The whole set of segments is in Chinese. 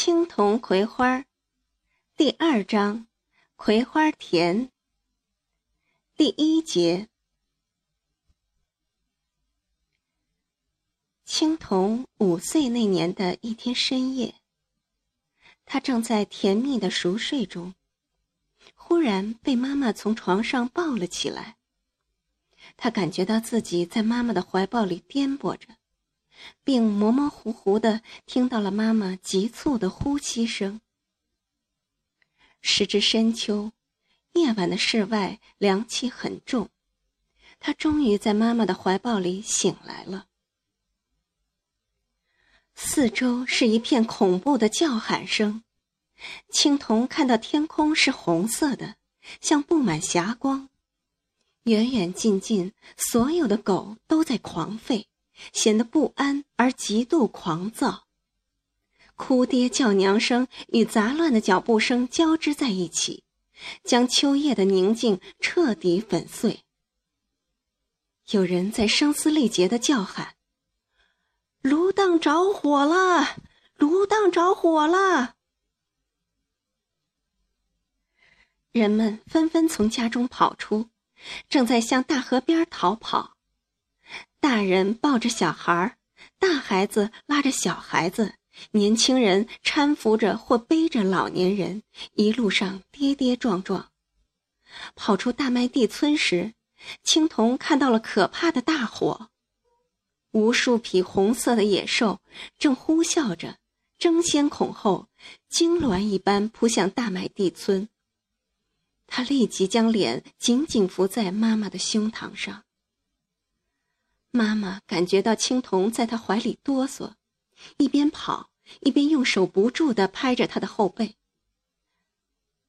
青铜葵花第二章，葵花田。第一节。青铜五岁那年的一天深夜，他正在甜蜜的熟睡中，忽然被妈妈从床上抱了起来。他感觉到自己在妈妈的怀抱里颠簸着。并模模糊糊的听到了妈妈急促的呼吸声。时至深秋，夜晚的室外凉气很重，他终于在妈妈的怀抱里醒来了。四周是一片恐怖的叫喊声，青铜看到天空是红色的，像布满霞光，远远近近，所有的狗都在狂吠。显得不安而极度狂躁，哭爹叫娘声与杂乱的脚步声交织在一起，将秋夜的宁静彻底粉碎。有人在声嘶力竭的叫喊：“炉档着火了！炉档着火了！”人们纷纷从家中跑出，正在向大河边逃跑。大人抱着小孩儿，大孩子拉着小孩子，年轻人搀扶着或背着老年人，一路上跌跌撞撞。跑出大麦地村时，青铜看到了可怕的大火，无数匹红色的野兽正呼啸着，争先恐后，痉挛一般扑向大麦地村。他立即将脸紧紧伏在妈妈的胸膛上。妈妈感觉到青铜在她怀里哆嗦，一边跑一边用手不住地拍着他的后背。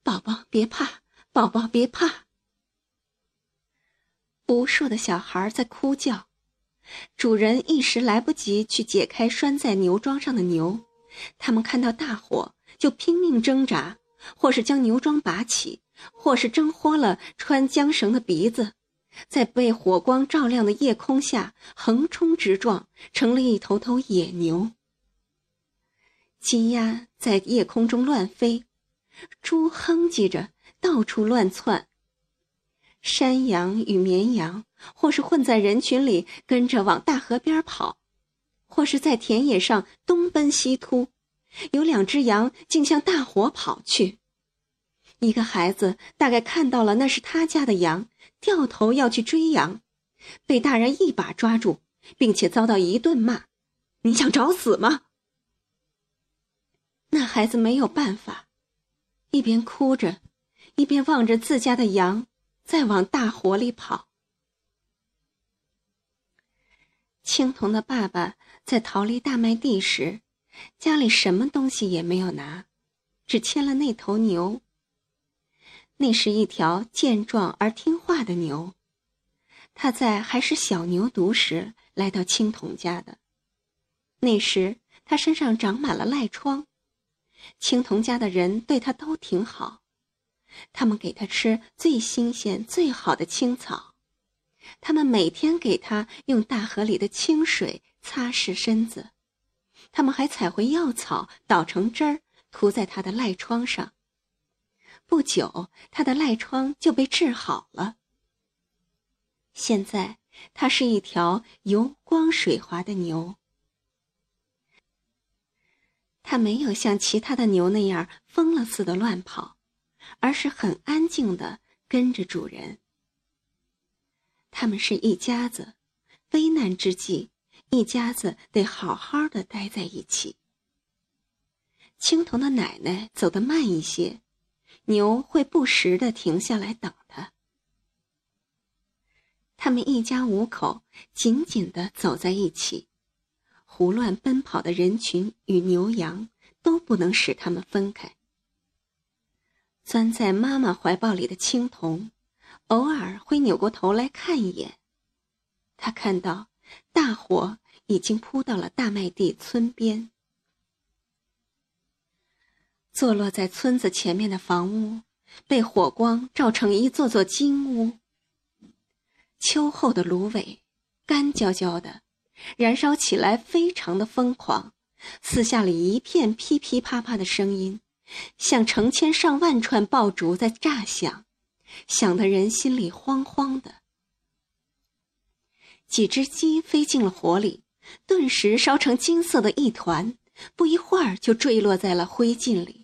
宝宝别怕，宝宝别怕。无数的小孩在哭叫，主人一时来不及去解开拴在牛桩上的牛，他们看到大火就拼命挣扎，或是将牛桩拔起，或是挣脱了穿缰绳的鼻子。在被火光照亮的夜空下横冲直撞，成了一头头野牛。鸡鸭在夜空中乱飞，猪哼唧着到处乱窜。山羊与绵羊，或是混在人群里跟着往大河边跑，或是在田野上东奔西突。有两只羊竟向大火跑去。一个孩子大概看到了那是他家的羊。掉头要去追羊，被大人一把抓住，并且遭到一顿骂：“你想找死吗？”那孩子没有办法，一边哭着，一边望着自家的羊在往大火里跑。青铜的爸爸在逃离大麦地时，家里什么东西也没有拿，只牵了那头牛。那是一条健壮而听话的牛，它在还是小牛犊时来到青铜家的。那时它身上长满了癞疮，青铜家的人对它都挺好，他们给它吃最新鲜、最好的青草，他们每天给它用大河里的清水擦拭身子，他们还采回药草捣成汁儿涂在它的癞疮上。不久，他的赖疮就被治好了。现在，它是一条油光水滑的牛。它没有像其他的牛那样疯了似的乱跑，而是很安静的跟着主人。他们是一家子，危难之际，一家子得好好的待在一起。青铜的奶奶走得慢一些。牛会不时的停下来等他。他们一家五口紧紧的走在一起，胡乱奔跑的人群与牛羊都不能使他们分开。钻在妈妈怀抱里的青铜，偶尔会扭过头来看一眼。他看到大火已经扑到了大麦地村边。坐落在村子前面的房屋，被火光照成一座座金屋。秋后的芦苇，干焦焦的，燃烧起来非常的疯狂，四下里一片噼噼啪啪的声音，像成千上万串爆竹在炸响，响得人心里慌慌的。几只鸡飞进了火里，顿时烧成金色的一团，不一会儿就坠落在了灰烬里。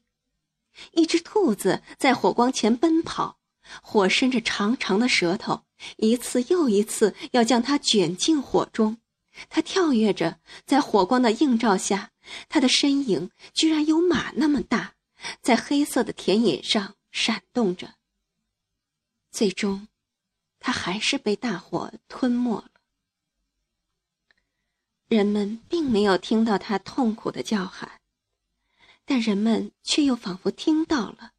一只兔子在火光前奔跑，火伸着长长的舌头，一次又一次要将它卷进火中。它跳跃着，在火光的映照下，它的身影居然有马那么大，在黑色的田野上闪动着。最终，它还是被大火吞没了。人们并没有听到它痛苦的叫喊。但人们却又仿佛听到了，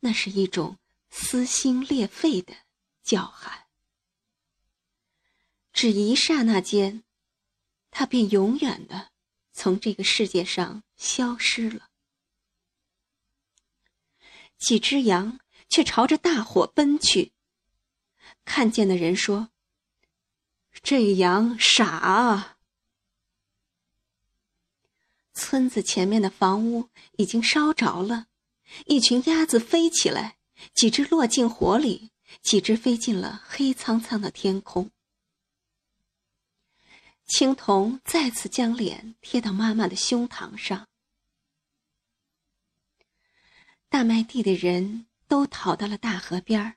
那是一种撕心裂肺的叫喊。只一刹那间，他便永远的从这个世界上消失了。几只羊却朝着大火奔去。看见的人说：“这羊傻啊！”村子前面的房屋已经烧着了，一群鸭子飞起来，几只落进火里，几只飞进了黑苍苍的天空。青铜再次将脸贴到妈妈的胸膛上。大麦地的人都逃到了大河边，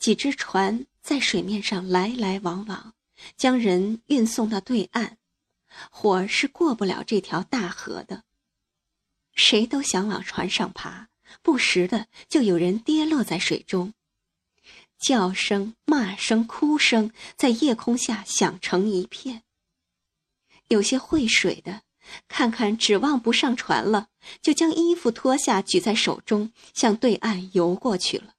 几只船在水面上来来往往，将人运送到对岸。火是过不了这条大河的。谁都想往船上爬，不时的就有人跌落在水中，叫声、骂声、哭声在夜空下响成一片。有些会水的，看看指望不上船了，就将衣服脱下举在手中，向对岸游过去了。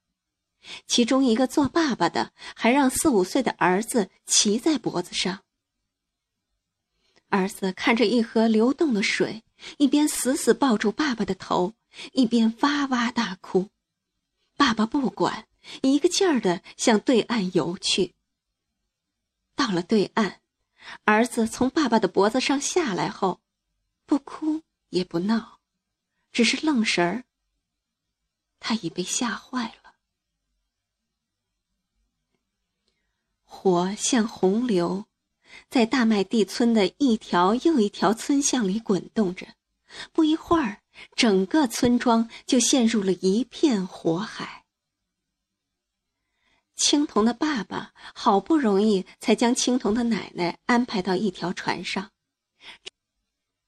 其中一个做爸爸的，还让四五岁的儿子骑在脖子上。儿子看着一河流动的水，一边死死抱住爸爸的头，一边哇哇大哭。爸爸不管，一个劲儿的向对岸游去。到了对岸，儿子从爸爸的脖子上下来后，不哭也不闹，只是愣神儿。他已被吓坏了。火像洪流。在大麦地村的一条又一条村巷里滚动着，不一会儿，整个村庄就陷入了一片火海。青铜的爸爸好不容易才将青铜的奶奶安排到一条船上，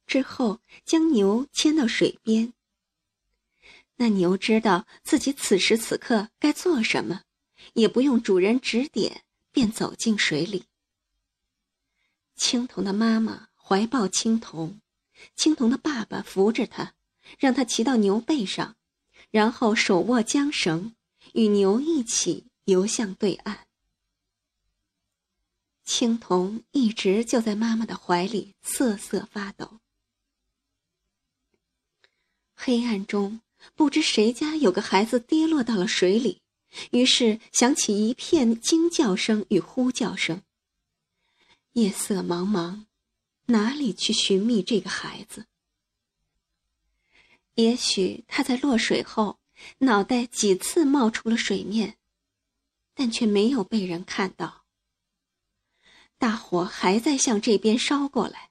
之后将牛牵到水边。那牛知道自己此时此刻该做什么，也不用主人指点，便走进水里。青铜的妈妈怀抱青铜，青铜的爸爸扶着他，让他骑到牛背上，然后手握缰绳，与牛一起游向对岸。青铜一直就在妈妈的怀里瑟瑟发抖。黑暗中，不知谁家有个孩子跌落到了水里，于是响起一片惊叫声与呼叫声。夜色茫茫，哪里去寻觅这个孩子？也许他在落水后，脑袋几次冒出了水面，但却没有被人看到。大火还在向这边烧过来，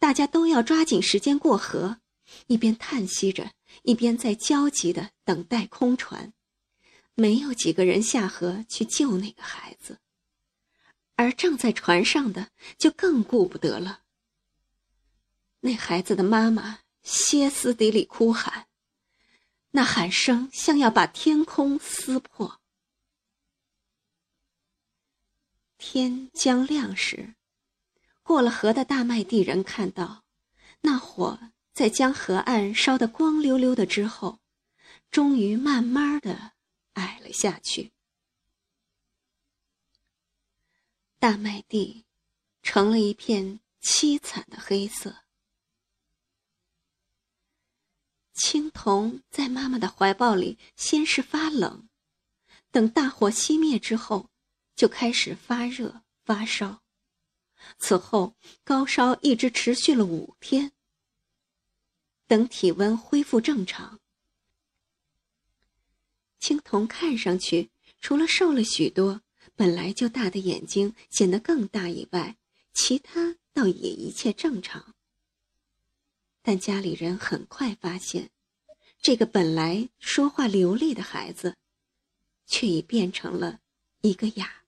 大家都要抓紧时间过河，一边叹息着，一边在焦急的等待空船。没有几个人下河去救那个孩子。而正在船上的就更顾不得了。那孩子的妈妈歇斯底里哭喊，那喊声像要把天空撕破。天将亮时，过了河的大麦地人看到，那火在将河岸烧得光溜溜的之后，终于慢慢的矮了下去。大麦地成了一片凄惨的黑色。青铜在妈妈的怀抱里，先是发冷，等大火熄灭之后，就开始发热发烧。此后高烧一直持续了五天，等体温恢复正常。青铜看上去除了瘦了许多，本来就大的眼睛显得更大以外，其他倒也一切正常。但家里人很快发现，这个本来说话流利的孩子，却已变成了一个哑巴。